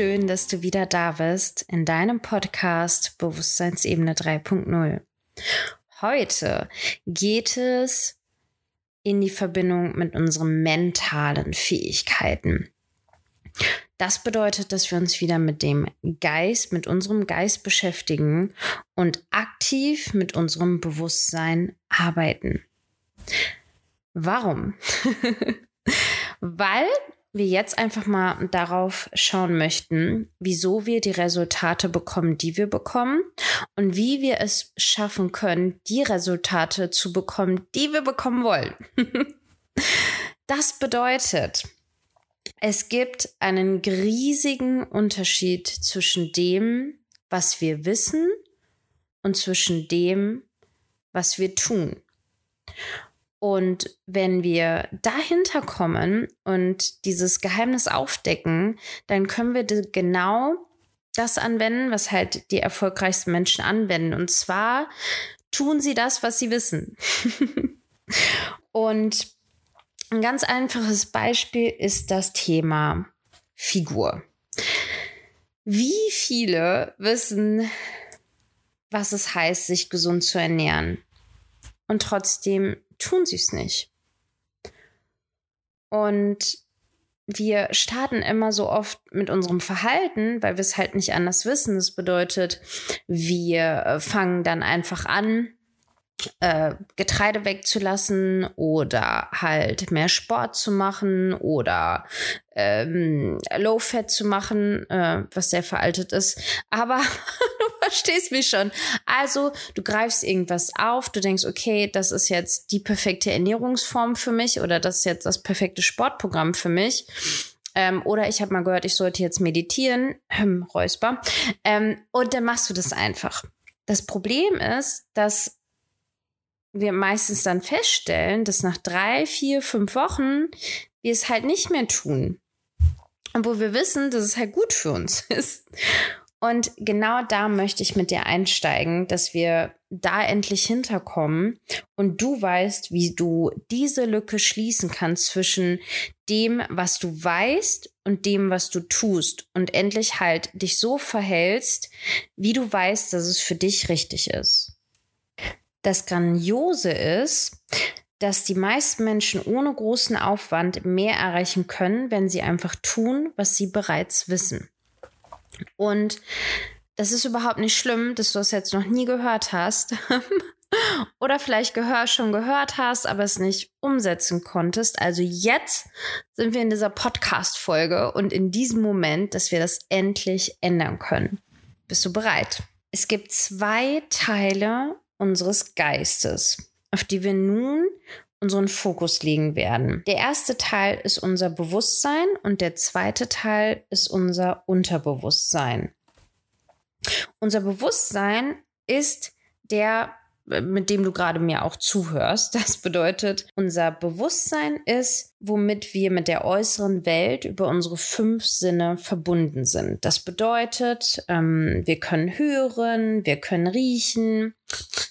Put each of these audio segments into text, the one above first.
Schön, dass du wieder da bist in deinem Podcast Bewusstseinsebene 3.0. Heute geht es in die Verbindung mit unseren mentalen Fähigkeiten. Das bedeutet, dass wir uns wieder mit dem Geist, mit unserem Geist beschäftigen und aktiv mit unserem Bewusstsein arbeiten. Warum? Weil wir jetzt einfach mal darauf schauen möchten, wieso wir die Resultate bekommen, die wir bekommen und wie wir es schaffen können, die Resultate zu bekommen, die wir bekommen wollen. das bedeutet, es gibt einen riesigen Unterschied zwischen dem, was wir wissen und zwischen dem, was wir tun. Und wenn wir dahinter kommen und dieses Geheimnis aufdecken, dann können wir genau das anwenden, was halt die erfolgreichsten Menschen anwenden. Und zwar tun sie das, was sie wissen. und ein ganz einfaches Beispiel ist das Thema Figur. Wie viele wissen, was es heißt, sich gesund zu ernähren? Und trotzdem tun sie es nicht. Und wir starten immer so oft mit unserem Verhalten, weil wir es halt nicht anders wissen. Das bedeutet, wir äh, fangen dann einfach an, äh, Getreide wegzulassen oder halt mehr Sport zu machen oder ähm, Low Fat zu machen, äh, was sehr veraltet ist. Aber du verstehst mich schon. Also du greifst irgendwas auf, du denkst, okay, das ist jetzt die perfekte Ernährungsform für mich oder das ist jetzt das perfekte Sportprogramm für mich. Ähm, oder ich habe mal gehört, ich sollte jetzt meditieren, ähm, Räusper. Ähm, und dann machst du das einfach. Das Problem ist, dass wir meistens dann feststellen, dass nach drei, vier, fünf Wochen wir es halt nicht mehr tun. Wo wir wissen, dass es halt gut für uns ist. Und genau da möchte ich mit dir einsteigen, dass wir da endlich hinterkommen und du weißt, wie du diese Lücke schließen kannst zwischen dem, was du weißt und dem, was du tust und endlich halt dich so verhältst, wie du weißt, dass es für dich richtig ist. Das Grandiose ist, dass die meisten Menschen ohne großen Aufwand mehr erreichen können, wenn sie einfach tun, was sie bereits wissen. Und das ist überhaupt nicht schlimm, dass du das jetzt noch nie gehört hast. Oder vielleicht gehör, schon gehört hast, aber es nicht umsetzen konntest. Also jetzt sind wir in dieser Podcast-Folge und in diesem Moment, dass wir das endlich ändern können. Bist du bereit? Es gibt zwei Teile unseres Geistes, auf die wir nun unseren Fokus legen werden. Der erste Teil ist unser Bewusstsein und der zweite Teil ist unser Unterbewusstsein. Unser Bewusstsein ist der mit dem du gerade mir auch zuhörst. Das bedeutet, unser Bewusstsein ist, womit wir mit der äußeren Welt über unsere fünf Sinne verbunden sind. Das bedeutet, ähm, wir können hören, wir können riechen,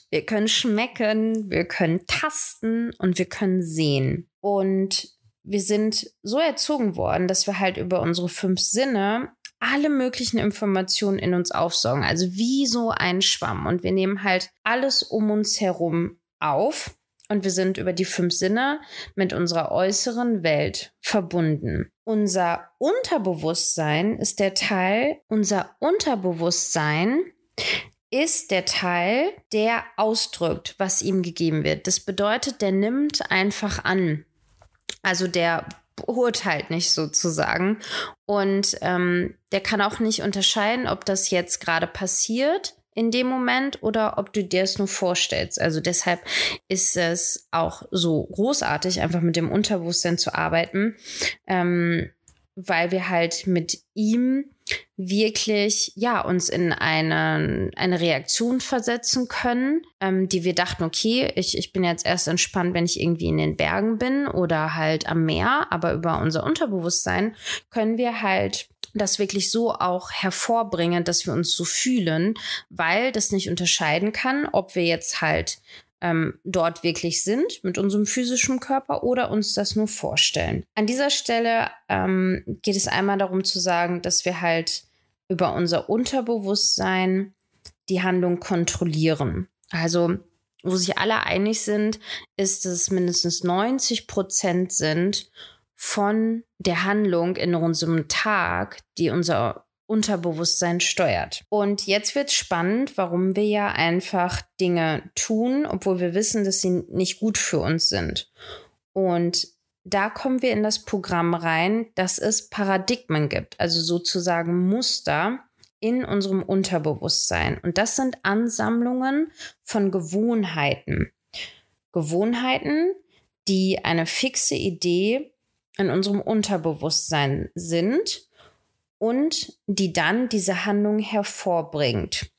wir können schmecken, wir können tasten und wir können sehen. Und wir sind so erzogen worden, dass wir halt über unsere fünf Sinne alle möglichen Informationen in uns aufsaugen. Also wie so ein Schwamm. Und wir nehmen halt alles um uns herum auf. Und wir sind über die fünf Sinne mit unserer äußeren Welt verbunden. Unser Unterbewusstsein ist der Teil, unser Unterbewusstsein ist der Teil, der ausdrückt, was ihm gegeben wird. Das bedeutet, der nimmt einfach an. Also der beurteilt nicht sozusagen. Und ähm, der kann auch nicht unterscheiden, ob das jetzt gerade passiert in dem Moment oder ob du dir es nur vorstellst. Also deshalb ist es auch so großartig, einfach mit dem Unterbewusstsein zu arbeiten. Ähm, weil wir halt mit ihm wirklich ja uns in eine, eine Reaktion versetzen können, ähm, die wir dachten, okay, ich, ich bin jetzt erst entspannt, wenn ich irgendwie in den Bergen bin oder halt am Meer, aber über unser Unterbewusstsein können wir halt das wirklich so auch hervorbringen, dass wir uns so fühlen, weil das nicht unterscheiden kann, ob wir jetzt halt ähm, dort wirklich sind mit unserem physischen Körper oder uns das nur vorstellen. An dieser Stelle ähm, geht es einmal darum zu sagen, dass wir halt über unser Unterbewusstsein die Handlung kontrollieren. Also, wo sich alle einig sind, ist, dass es mindestens 90 Prozent sind von der Handlung in unserem Tag, die unser Unterbewusstsein steuert. Und jetzt wird spannend, warum wir ja einfach Dinge tun, obwohl wir wissen, dass sie nicht gut für uns sind. Und da kommen wir in das Programm rein, dass es Paradigmen gibt, also sozusagen Muster in unserem Unterbewusstsein. Und das sind Ansammlungen von Gewohnheiten. Gewohnheiten, die eine fixe Idee in unserem Unterbewusstsein sind und die dann diese Handlung hervorbringt,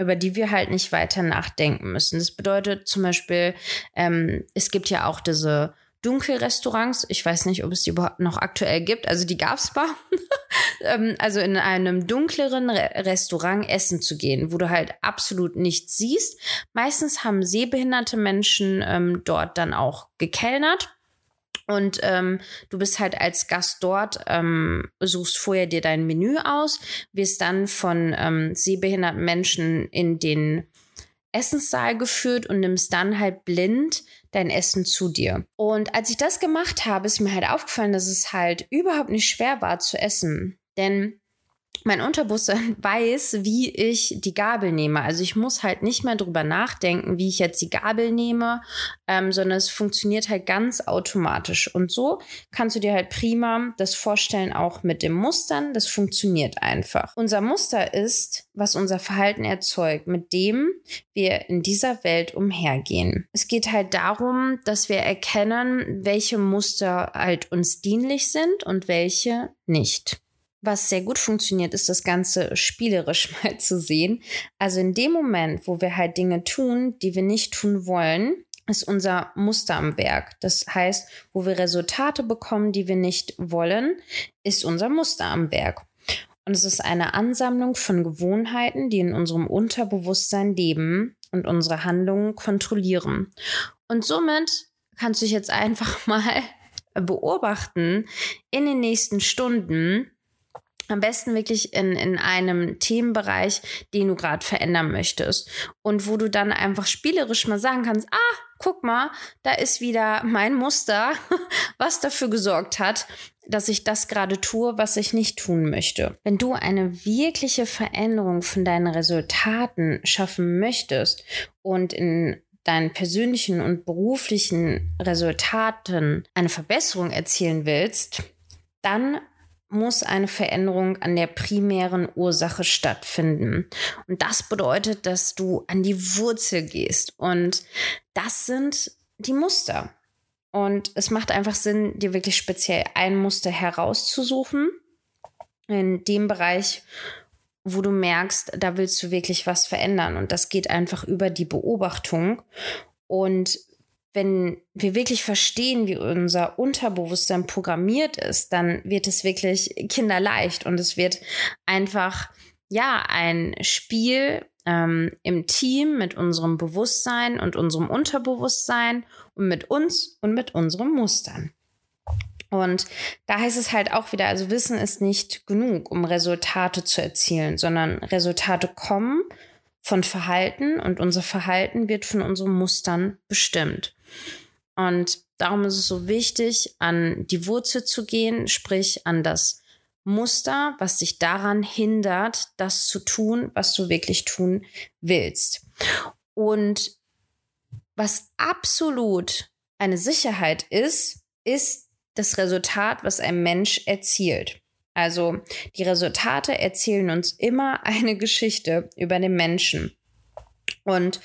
über die wir halt nicht weiter nachdenken müssen. Das bedeutet zum Beispiel, ähm, es gibt ja auch diese Dunkelrestaurants. Ich weiß nicht, ob es die überhaupt noch aktuell gibt. Also die gab es mal. ähm, also in einem dunkleren Re Restaurant essen zu gehen, wo du halt absolut nichts siehst. Meistens haben sehbehinderte Menschen ähm, dort dann auch gekellnert. Und ähm, du bist halt als Gast dort, ähm, suchst vorher dir dein Menü aus, wirst dann von ähm, sehbehinderten Menschen in den Essenssaal geführt und nimmst dann halt blind dein Essen zu dir. Und als ich das gemacht habe, ist mir halt aufgefallen, dass es halt überhaupt nicht schwer war zu essen. Denn mein Unterbewusstsein weiß, wie ich die Gabel nehme. Also ich muss halt nicht mehr drüber nachdenken, wie ich jetzt die Gabel nehme, ähm, sondern es funktioniert halt ganz automatisch. Und so kannst du dir halt prima das vorstellen, auch mit den Mustern. Das funktioniert einfach. Unser Muster ist, was unser Verhalten erzeugt, mit dem wir in dieser Welt umhergehen. Es geht halt darum, dass wir erkennen, welche Muster halt uns dienlich sind und welche nicht. Was sehr gut funktioniert, ist das Ganze spielerisch mal zu sehen. Also in dem Moment, wo wir halt Dinge tun, die wir nicht tun wollen, ist unser Muster am Werk. Das heißt, wo wir Resultate bekommen, die wir nicht wollen, ist unser Muster am Werk. Und es ist eine Ansammlung von Gewohnheiten, die in unserem Unterbewusstsein leben und unsere Handlungen kontrollieren. Und somit kannst du dich jetzt einfach mal beobachten in den nächsten Stunden, am besten wirklich in, in einem Themenbereich, den du gerade verändern möchtest. Und wo du dann einfach spielerisch mal sagen kannst, ah, guck mal, da ist wieder mein Muster, was dafür gesorgt hat, dass ich das gerade tue, was ich nicht tun möchte. Wenn du eine wirkliche Veränderung von deinen Resultaten schaffen möchtest und in deinen persönlichen und beruflichen Resultaten eine Verbesserung erzielen willst, dann muss eine Veränderung an der primären Ursache stattfinden. Und das bedeutet, dass du an die Wurzel gehst. Und das sind die Muster. Und es macht einfach Sinn, dir wirklich speziell ein Muster herauszusuchen in dem Bereich, wo du merkst, da willst du wirklich was verändern. Und das geht einfach über die Beobachtung. Und wenn wir wirklich verstehen, wie unser Unterbewusstsein programmiert ist, dann wird es wirklich kinderleicht und es wird einfach, ja, ein Spiel ähm, im Team mit unserem Bewusstsein und unserem Unterbewusstsein und mit uns und mit unseren Mustern. Und da heißt es halt auch wieder, also Wissen ist nicht genug, um Resultate zu erzielen, sondern Resultate kommen von Verhalten und unser Verhalten wird von unseren Mustern bestimmt. Und darum ist es so wichtig, an die Wurzel zu gehen, sprich an das Muster, was dich daran hindert, das zu tun, was du wirklich tun willst. Und was absolut eine Sicherheit ist, ist das Resultat, was ein Mensch erzielt. Also die Resultate erzählen uns immer eine Geschichte über den Menschen. Und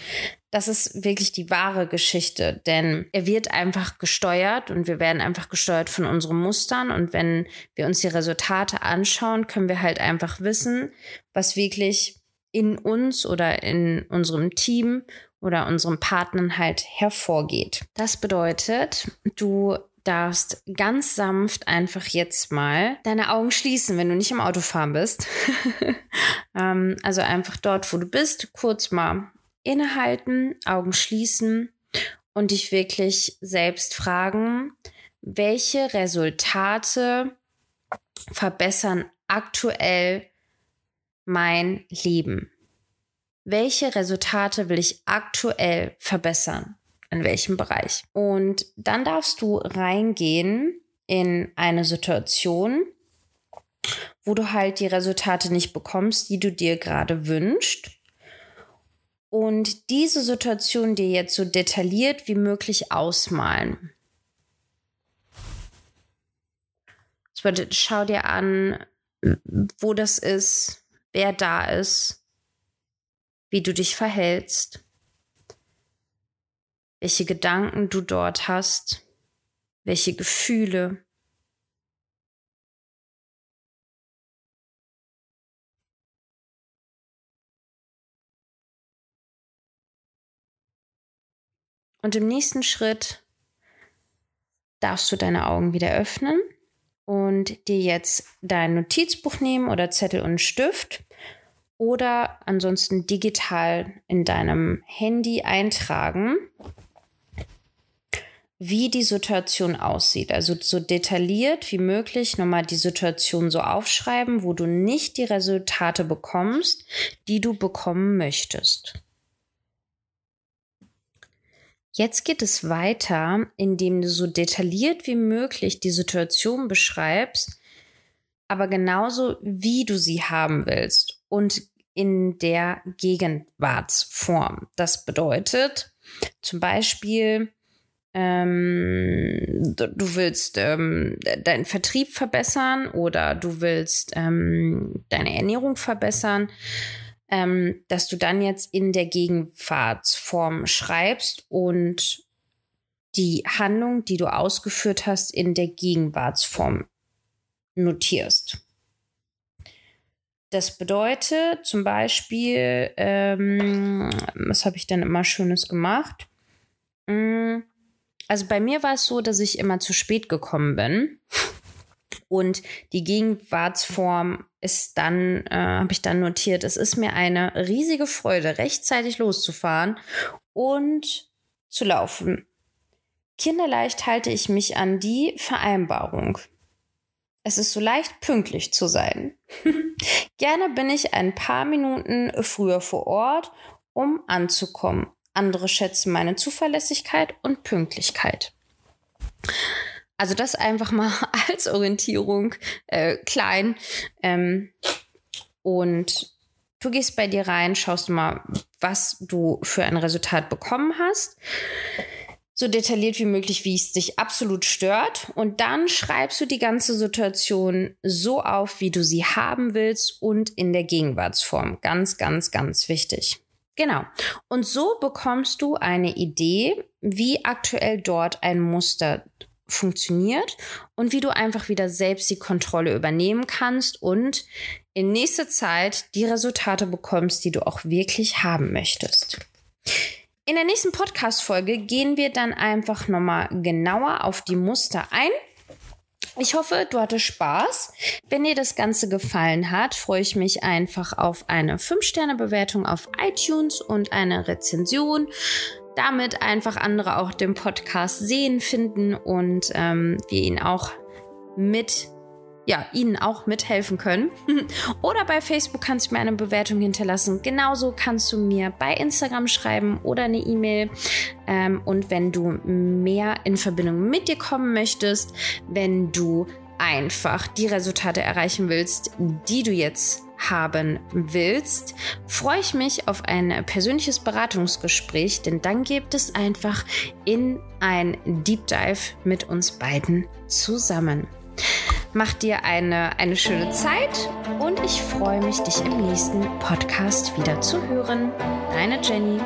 das ist wirklich die wahre Geschichte, denn er wird einfach gesteuert und wir werden einfach gesteuert von unseren Mustern. Und wenn wir uns die Resultate anschauen, können wir halt einfach wissen, was wirklich in uns oder in unserem Team oder unserem Partnern halt hervorgeht. Das bedeutet, du darfst ganz sanft einfach jetzt mal deine Augen schließen, wenn du nicht im Autofahren bist. ähm, also einfach dort, wo du bist, kurz mal innehalten, Augen schließen und dich wirklich selbst fragen, welche Resultate verbessern aktuell mein Leben? Welche Resultate will ich aktuell verbessern? In welchem Bereich? Und dann darfst du reingehen in eine Situation, wo du halt die Resultate nicht bekommst, die du dir gerade wünschst. Und diese Situation dir jetzt so detailliert wie möglich ausmalen. Das bedeutet, schau dir an, wo das ist, wer da ist, wie du dich verhältst, welche Gedanken du dort hast, welche Gefühle. Und im nächsten Schritt darfst du deine Augen wieder öffnen und dir jetzt dein Notizbuch nehmen oder Zettel und Stift oder ansonsten digital in deinem Handy eintragen, wie die Situation aussieht. Also so detailliert wie möglich nochmal die Situation so aufschreiben, wo du nicht die Resultate bekommst, die du bekommen möchtest. Jetzt geht es weiter, indem du so detailliert wie möglich die Situation beschreibst, aber genauso wie du sie haben willst und in der Gegenwartsform. Das bedeutet zum Beispiel, ähm, du willst ähm, deinen Vertrieb verbessern oder du willst ähm, deine Ernährung verbessern ähm, dass du dann jetzt in der Gegenwartsform schreibst und die Handlung, die du ausgeführt hast, in der Gegenwartsform notierst. Das bedeutet zum Beispiel, ähm, was habe ich dann immer Schönes gemacht? Mm, also bei mir war es so, dass ich immer zu spät gekommen bin. Und die Gegenwartsform ist dann, äh, habe ich dann notiert, es ist mir eine riesige Freude, rechtzeitig loszufahren und zu laufen. Kinderleicht halte ich mich an die Vereinbarung. Es ist so leicht, pünktlich zu sein. Gerne bin ich ein paar Minuten früher vor Ort, um anzukommen. Andere schätzen meine Zuverlässigkeit und Pünktlichkeit. Also das einfach mal als Orientierung äh, klein. Ähm, und du gehst bei dir rein, schaust mal, was du für ein Resultat bekommen hast. So detailliert wie möglich, wie es dich absolut stört. Und dann schreibst du die ganze Situation so auf, wie du sie haben willst und in der Gegenwartsform. Ganz, ganz, ganz wichtig. Genau. Und so bekommst du eine Idee, wie aktuell dort ein Muster funktioniert und wie du einfach wieder selbst die Kontrolle übernehmen kannst und in nächster Zeit die Resultate bekommst, die du auch wirklich haben möchtest. In der nächsten Podcast-Folge gehen wir dann einfach nochmal genauer auf die Muster ein. Ich hoffe, du hattest Spaß. Wenn dir das Ganze gefallen hat, freue ich mich einfach auf eine 5-Sterne-Bewertung auf iTunes und eine Rezension damit einfach andere auch den Podcast sehen, finden und ähm, wir ihn auch mit ja, ihnen auch mithelfen können. oder bei Facebook kannst du mir eine Bewertung hinterlassen. Genauso kannst du mir bei Instagram schreiben oder eine E-Mail. Ähm, und wenn du mehr in Verbindung mit dir kommen möchtest, wenn du einfach die Resultate erreichen willst, die du jetzt haben willst, freue ich mich auf ein persönliches Beratungsgespräch, denn dann gibt es einfach in ein Deep Dive mit uns beiden zusammen. Mach dir eine, eine schöne Zeit und Ich freue mich, dich im nächsten Podcast wieder zu hören. Deine Jenny.